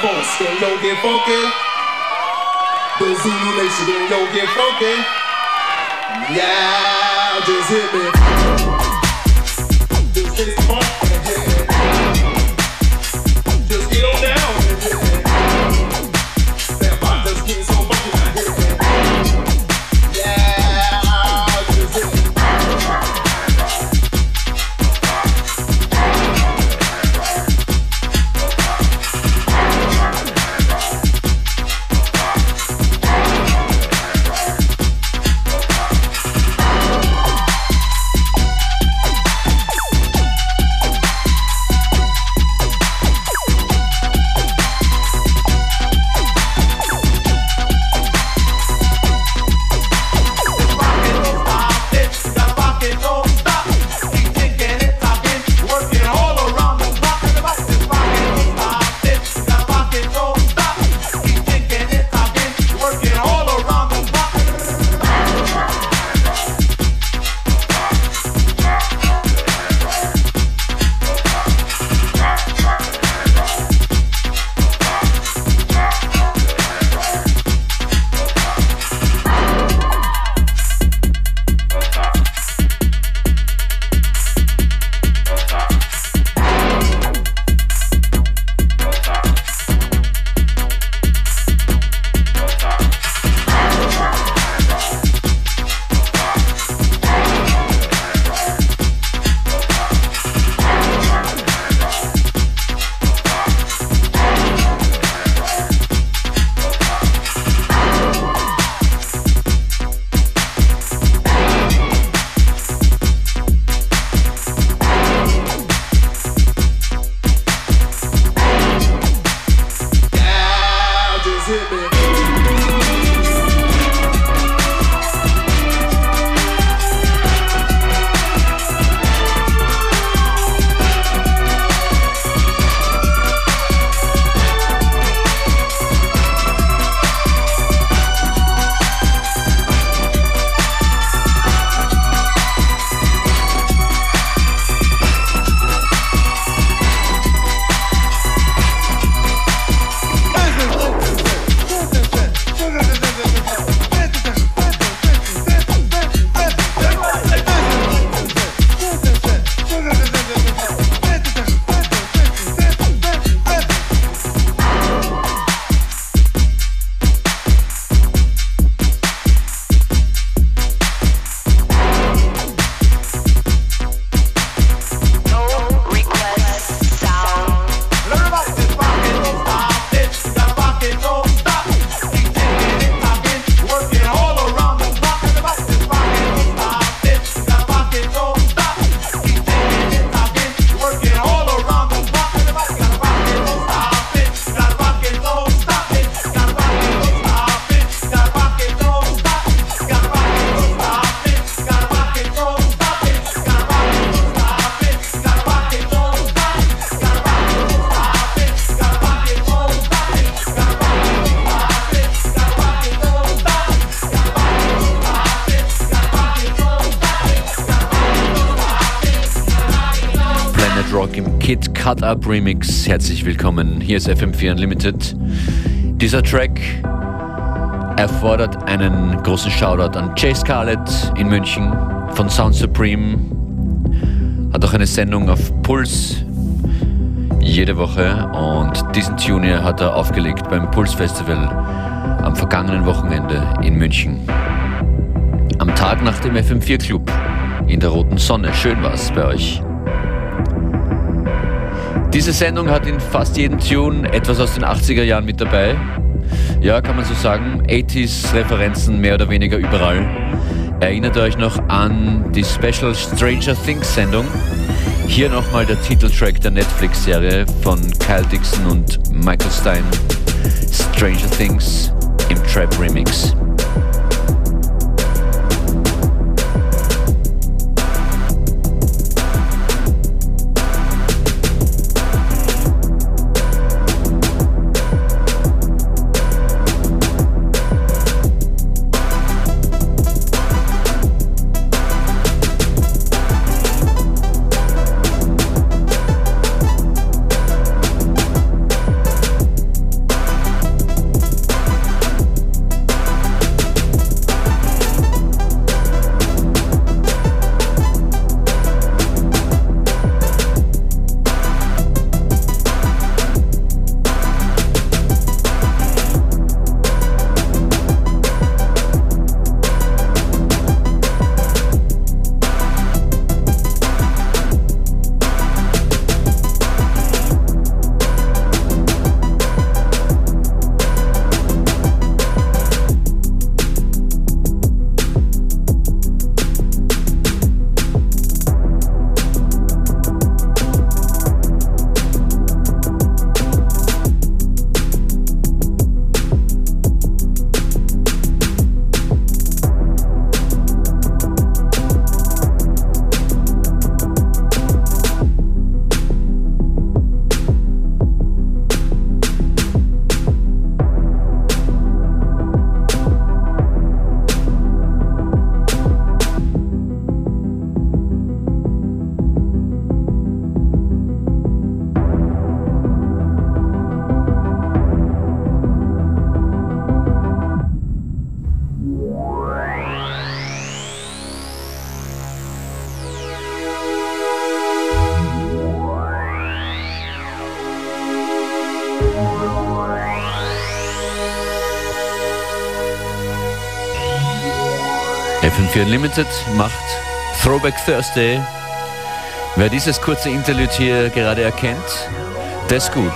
force, then yo get funky. The Zulu Nation, then yo get funky. Yeah, just hit me. This is fun. Cut Up Remix. Herzlich willkommen. Hier ist FM4 Unlimited. Dieser Track erfordert einen großen Shoutout an Jay Scarlett in München von Sound Supreme. Hat auch eine Sendung auf Puls jede Woche und diesen Tune hat er aufgelegt beim Puls Festival am vergangenen Wochenende in München. Am Tag nach dem FM4 Club in der roten Sonne. Schön war's bei euch. Diese Sendung hat in fast jedem Tune etwas aus den 80er Jahren mit dabei. Ja, kann man so sagen. 80s-Referenzen mehr oder weniger überall. Erinnert euch noch an die Special Stranger Things Sendung? Hier nochmal der Titeltrack der Netflix-Serie von Kyle Dixon und Michael Stein. Stranger Things im Trap Remix. FM4 Unlimited macht Throwback Thursday. Wer dieses kurze Interlude hier gerade erkennt, das ist gut.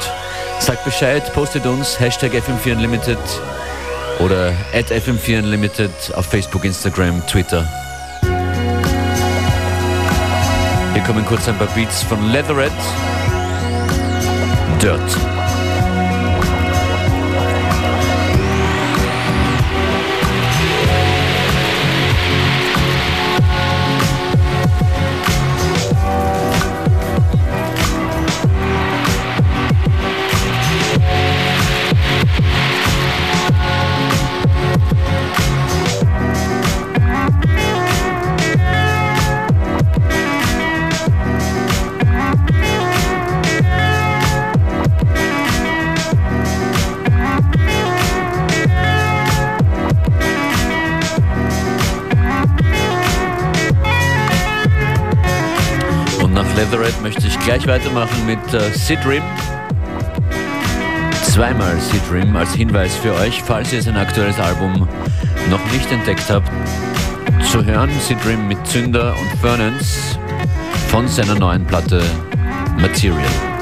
Sagt Bescheid, postet uns, Hashtag FM4 Unlimited oder at FM4 Unlimited auf Facebook, Instagram, Twitter. Hier kommen kurz ein paar Beats von Leatherette. Dirt. Gleich weitermachen mit äh, Sidrim. Zweimal Sidrim als Hinweis für euch, falls ihr sein aktuelles Album noch nicht entdeckt habt. Zu hören Sidrim mit Zünder und Furnance von seiner neuen Platte Material.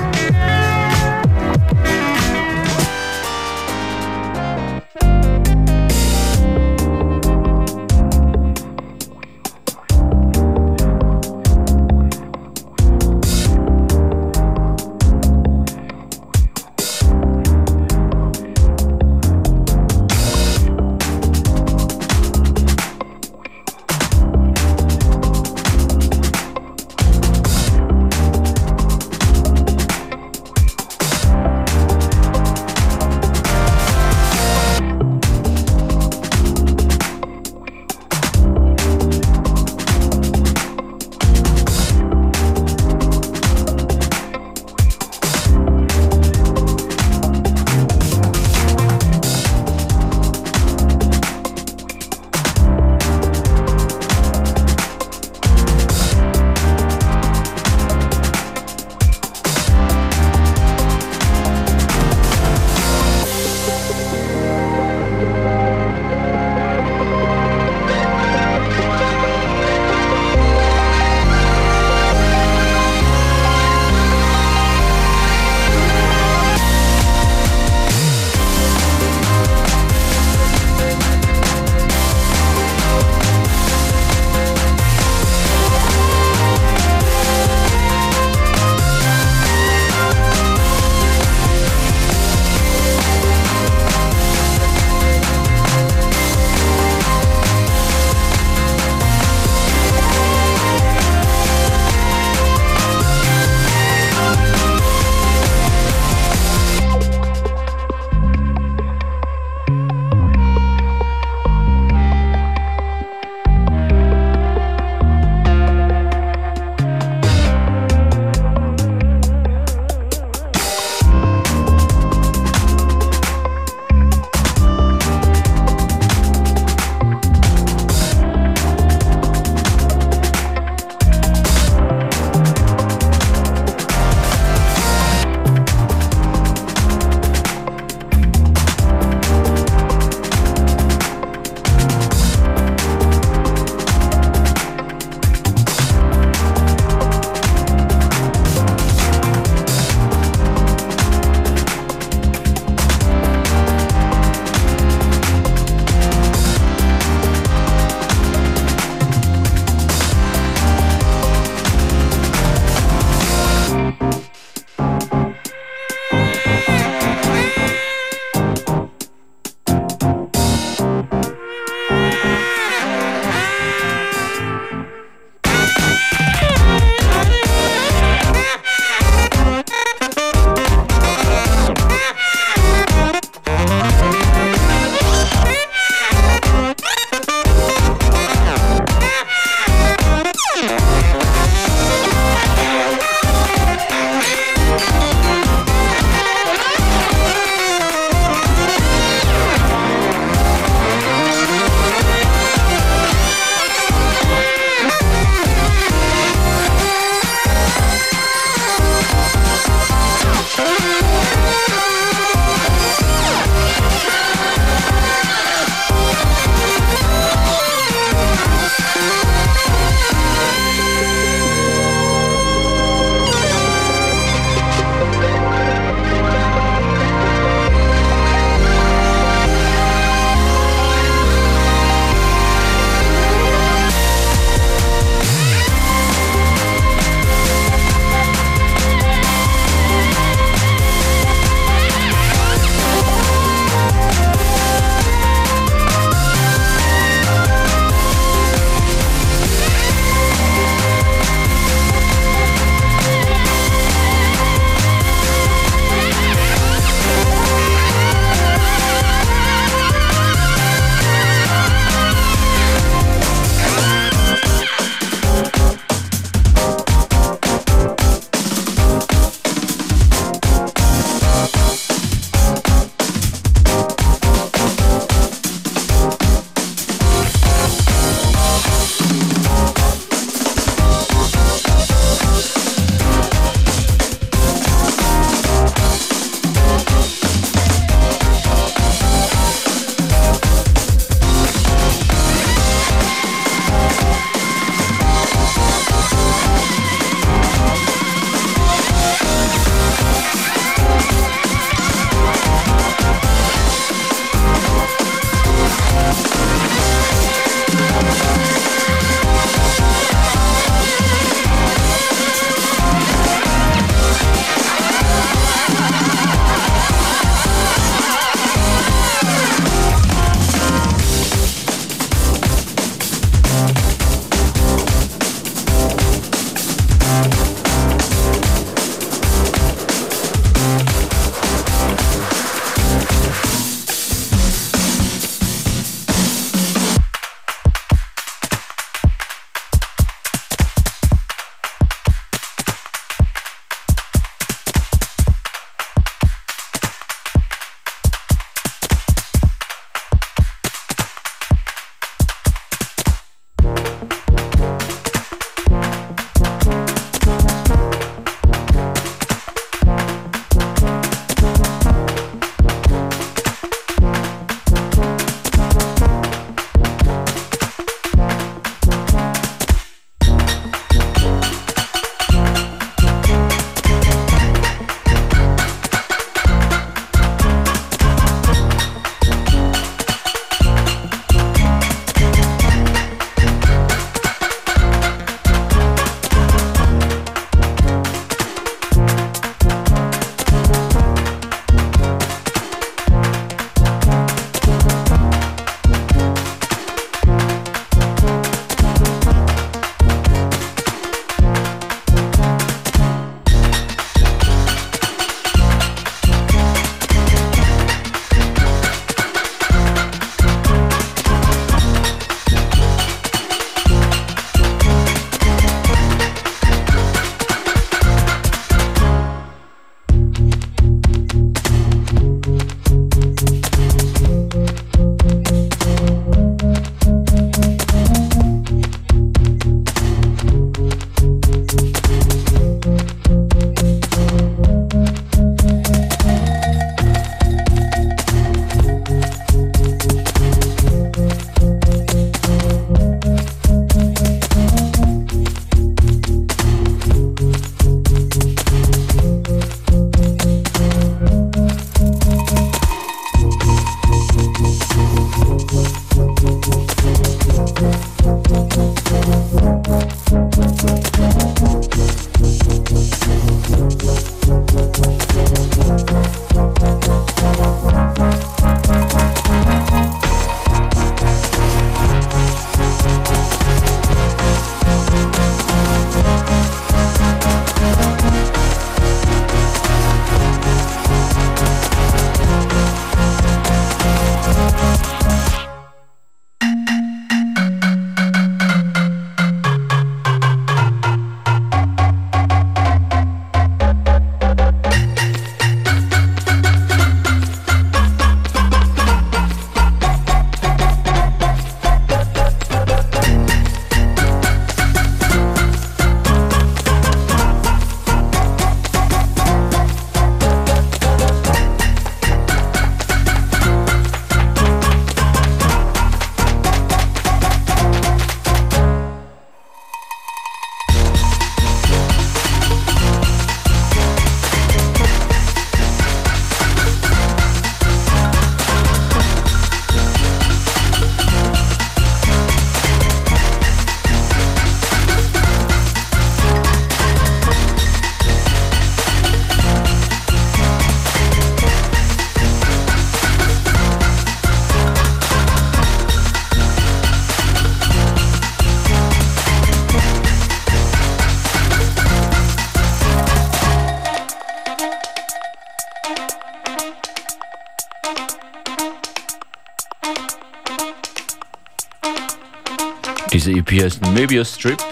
EP heißt Möbius Strip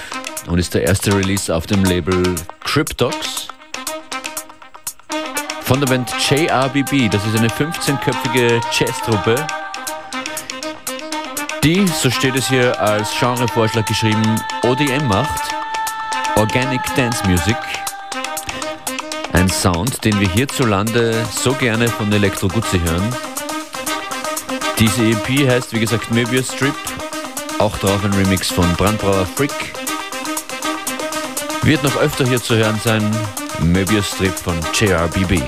und ist der erste Release auf dem Label Cryptox. Von der Band JRBB, das ist eine 15-köpfige Jazztruppe, die, so steht es hier als Genrevorschlag geschrieben, ODM macht, Organic Dance Music. Ein Sound, den wir hierzulande so gerne von Elektro Guzzi hören. Diese EP heißt, wie gesagt, Möbius Strip auch drauf ein Remix von Brandbrauer Frick. Wird noch öfter hier zu hören sein. Möbius Strip von JRBB.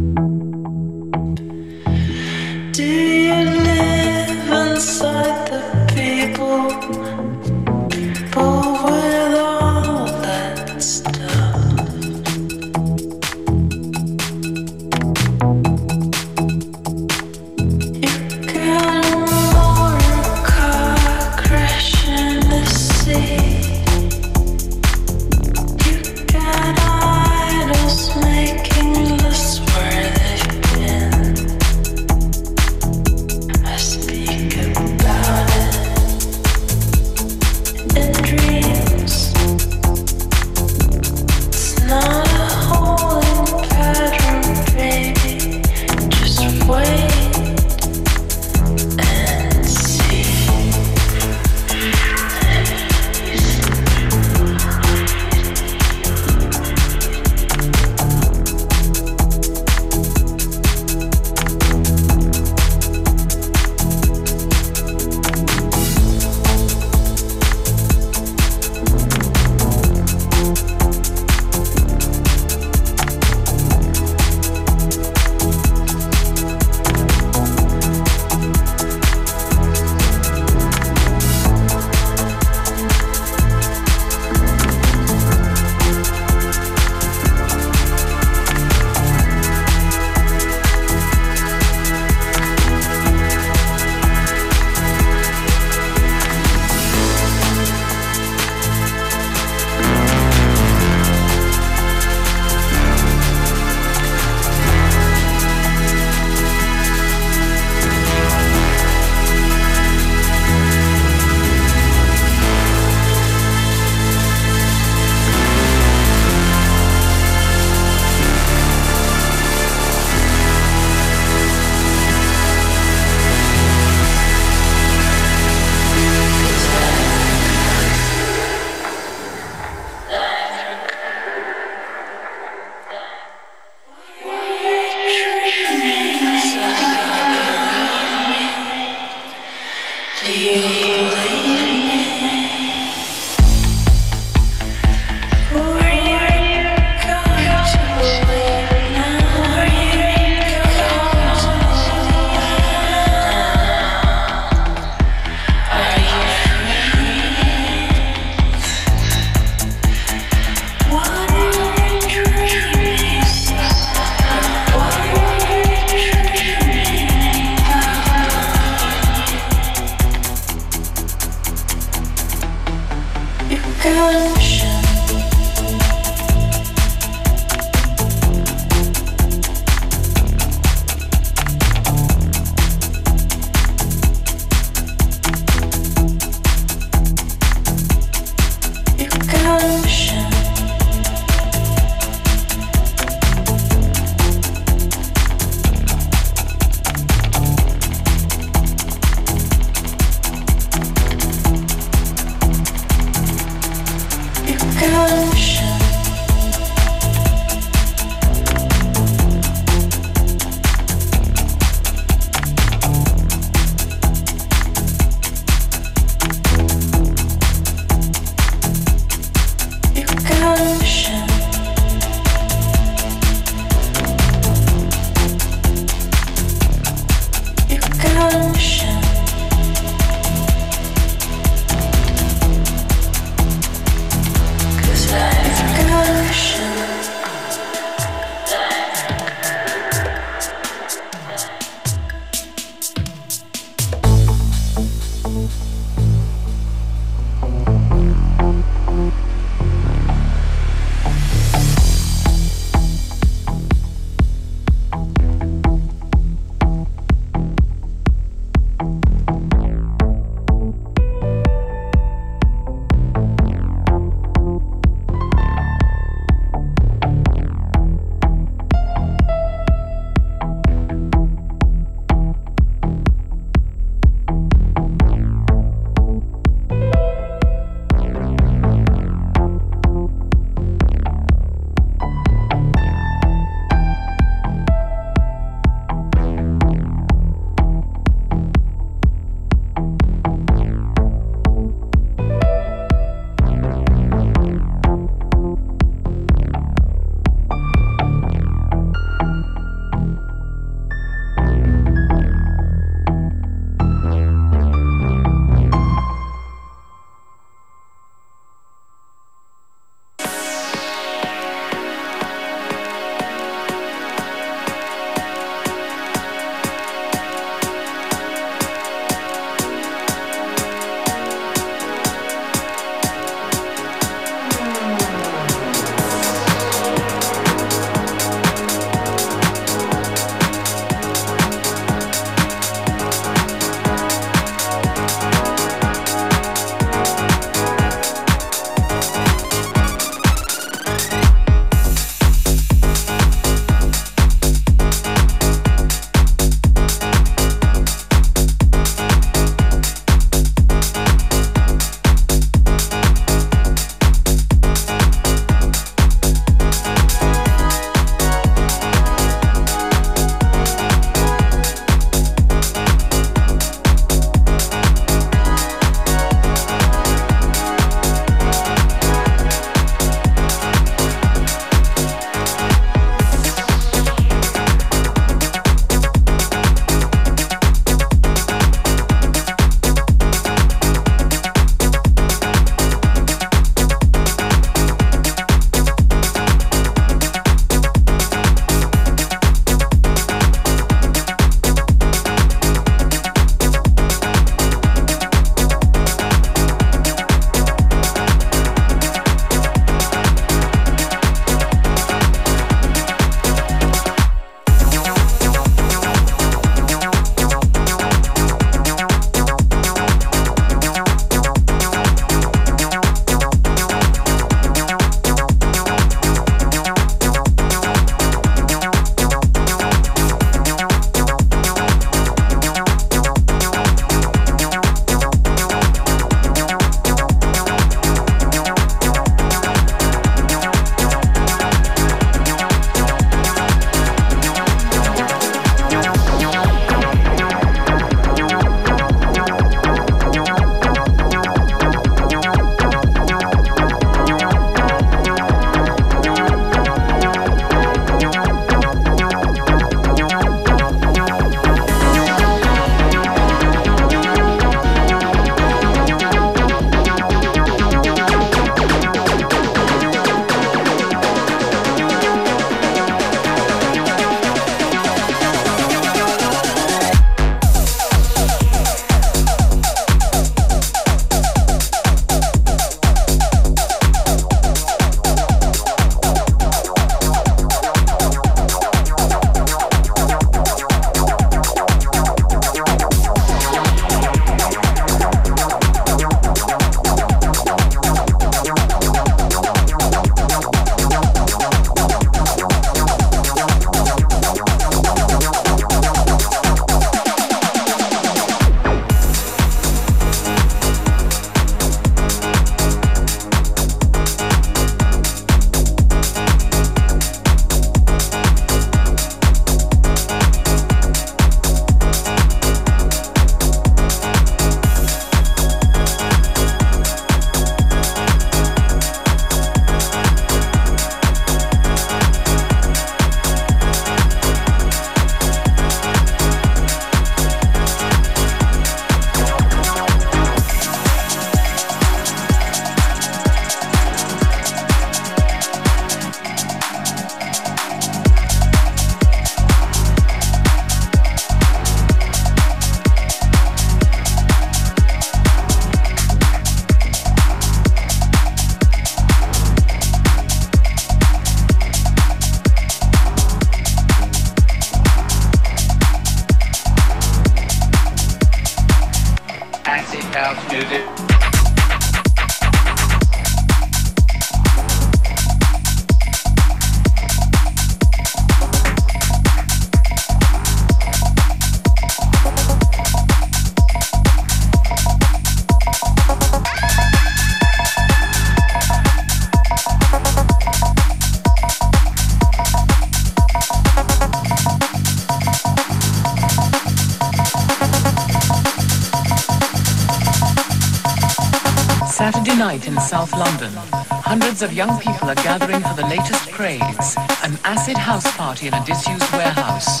Hundreds of young people are gathering for the latest craze, an acid house party in a disused warehouse.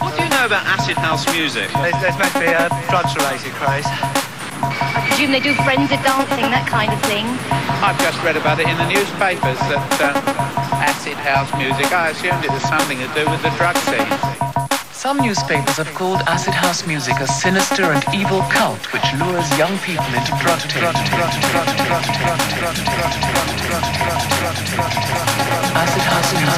What do you know about acid house music? There's, there's meant to be a drugs-related craze. I presume they do frenzied dancing, that kind of thing. I've just read about it in the newspapers that uh, acid house music, I assumed it was something to do with the drug scene. Some newspapers have called acid house music a sinister and evil cult which lures young people into drug taking. Acid house music.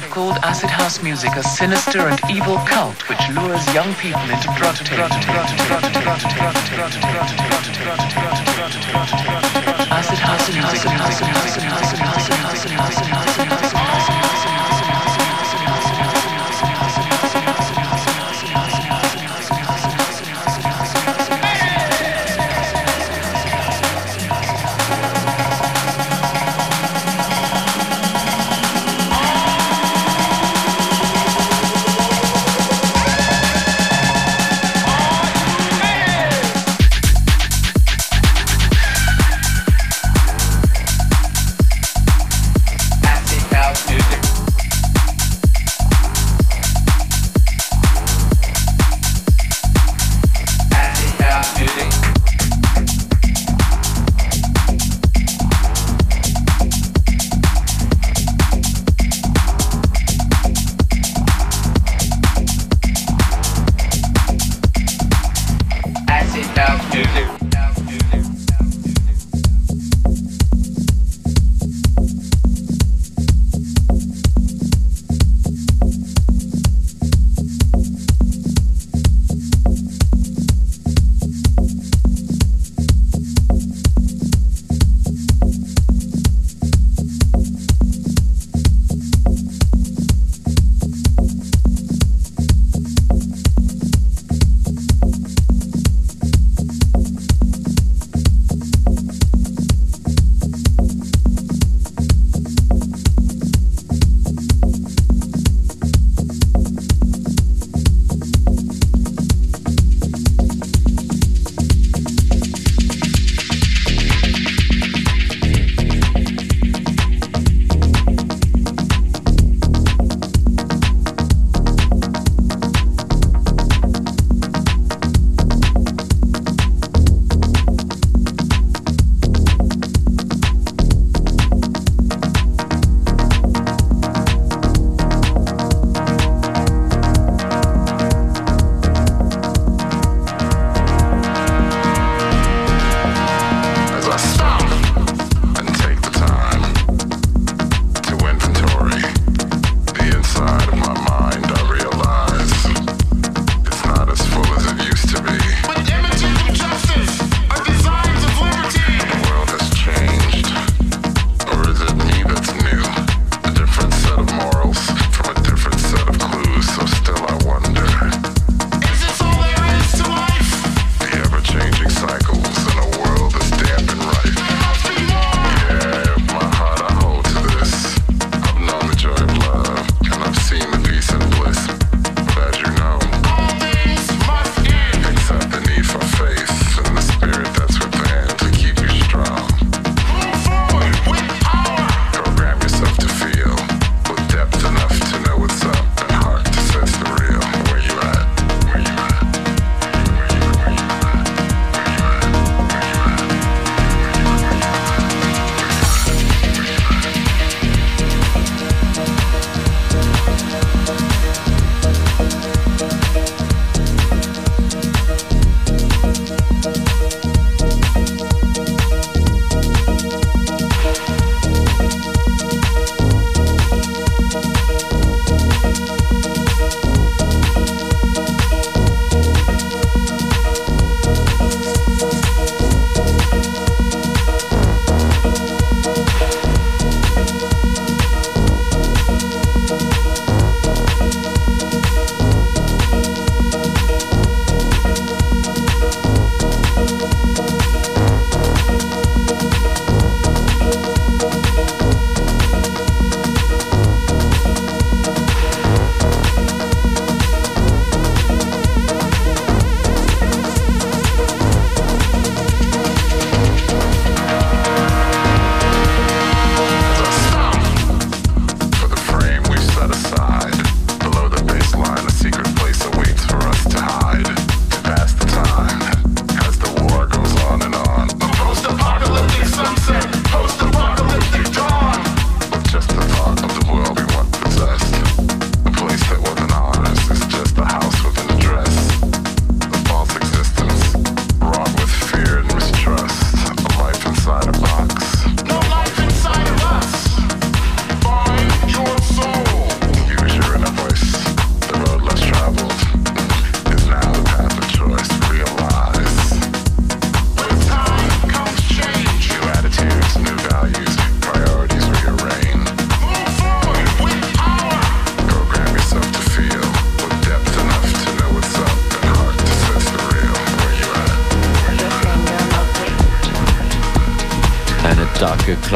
Have called acid house music a sinister and evil cult which lures young people into drug taking. Acid house music.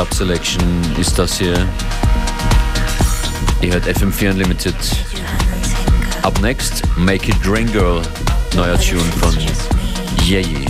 Club Selection ist das hier. Ihr hört FM4 Unlimited. Up next, Make It Rain Girl, neuer Tune von Yeyi.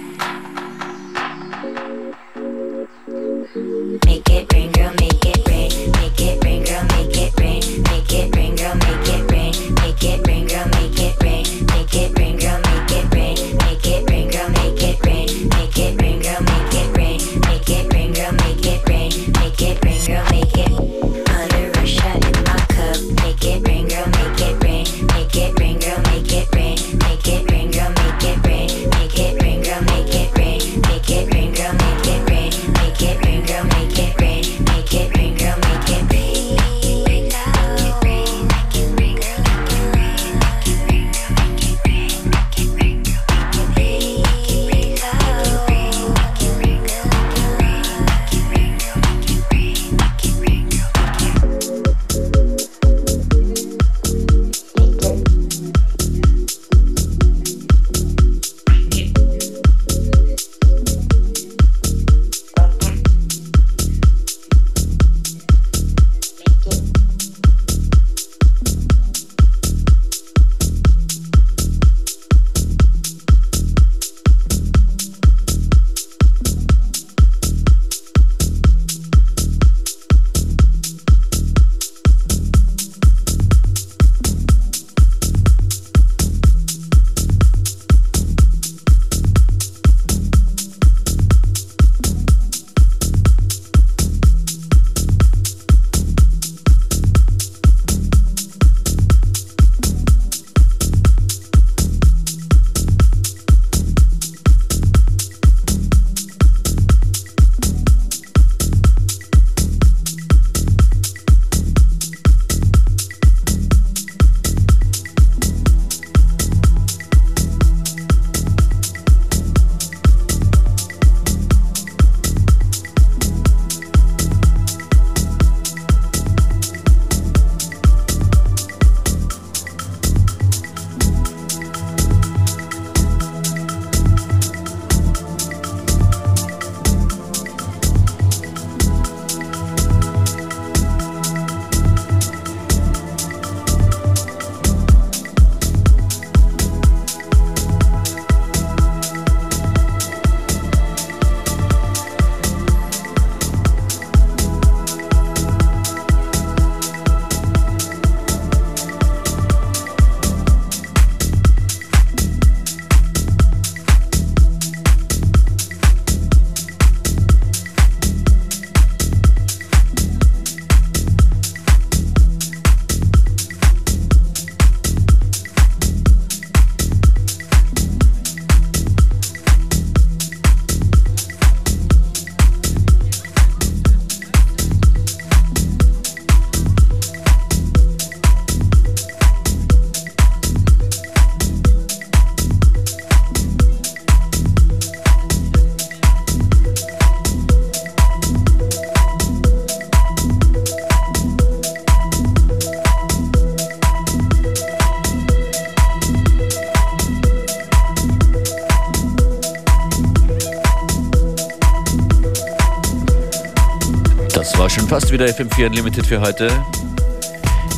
wieder FM4 Unlimited für heute.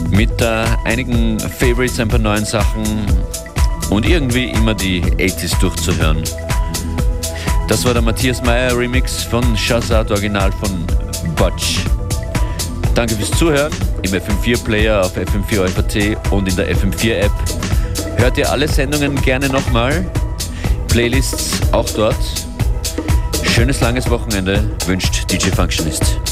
Mit äh, einigen Favorites, ein paar neuen Sachen und irgendwie immer die 80s durchzuhören. Das war der Matthias Meyer Remix von Shazad, Original von Butch. Danke fürs Zuhören im FM4 Player auf FM4 OFAT und in der FM4 App. Hört ihr alle Sendungen gerne nochmal. Playlists auch dort. Schönes langes Wochenende wünscht DJ Functionist.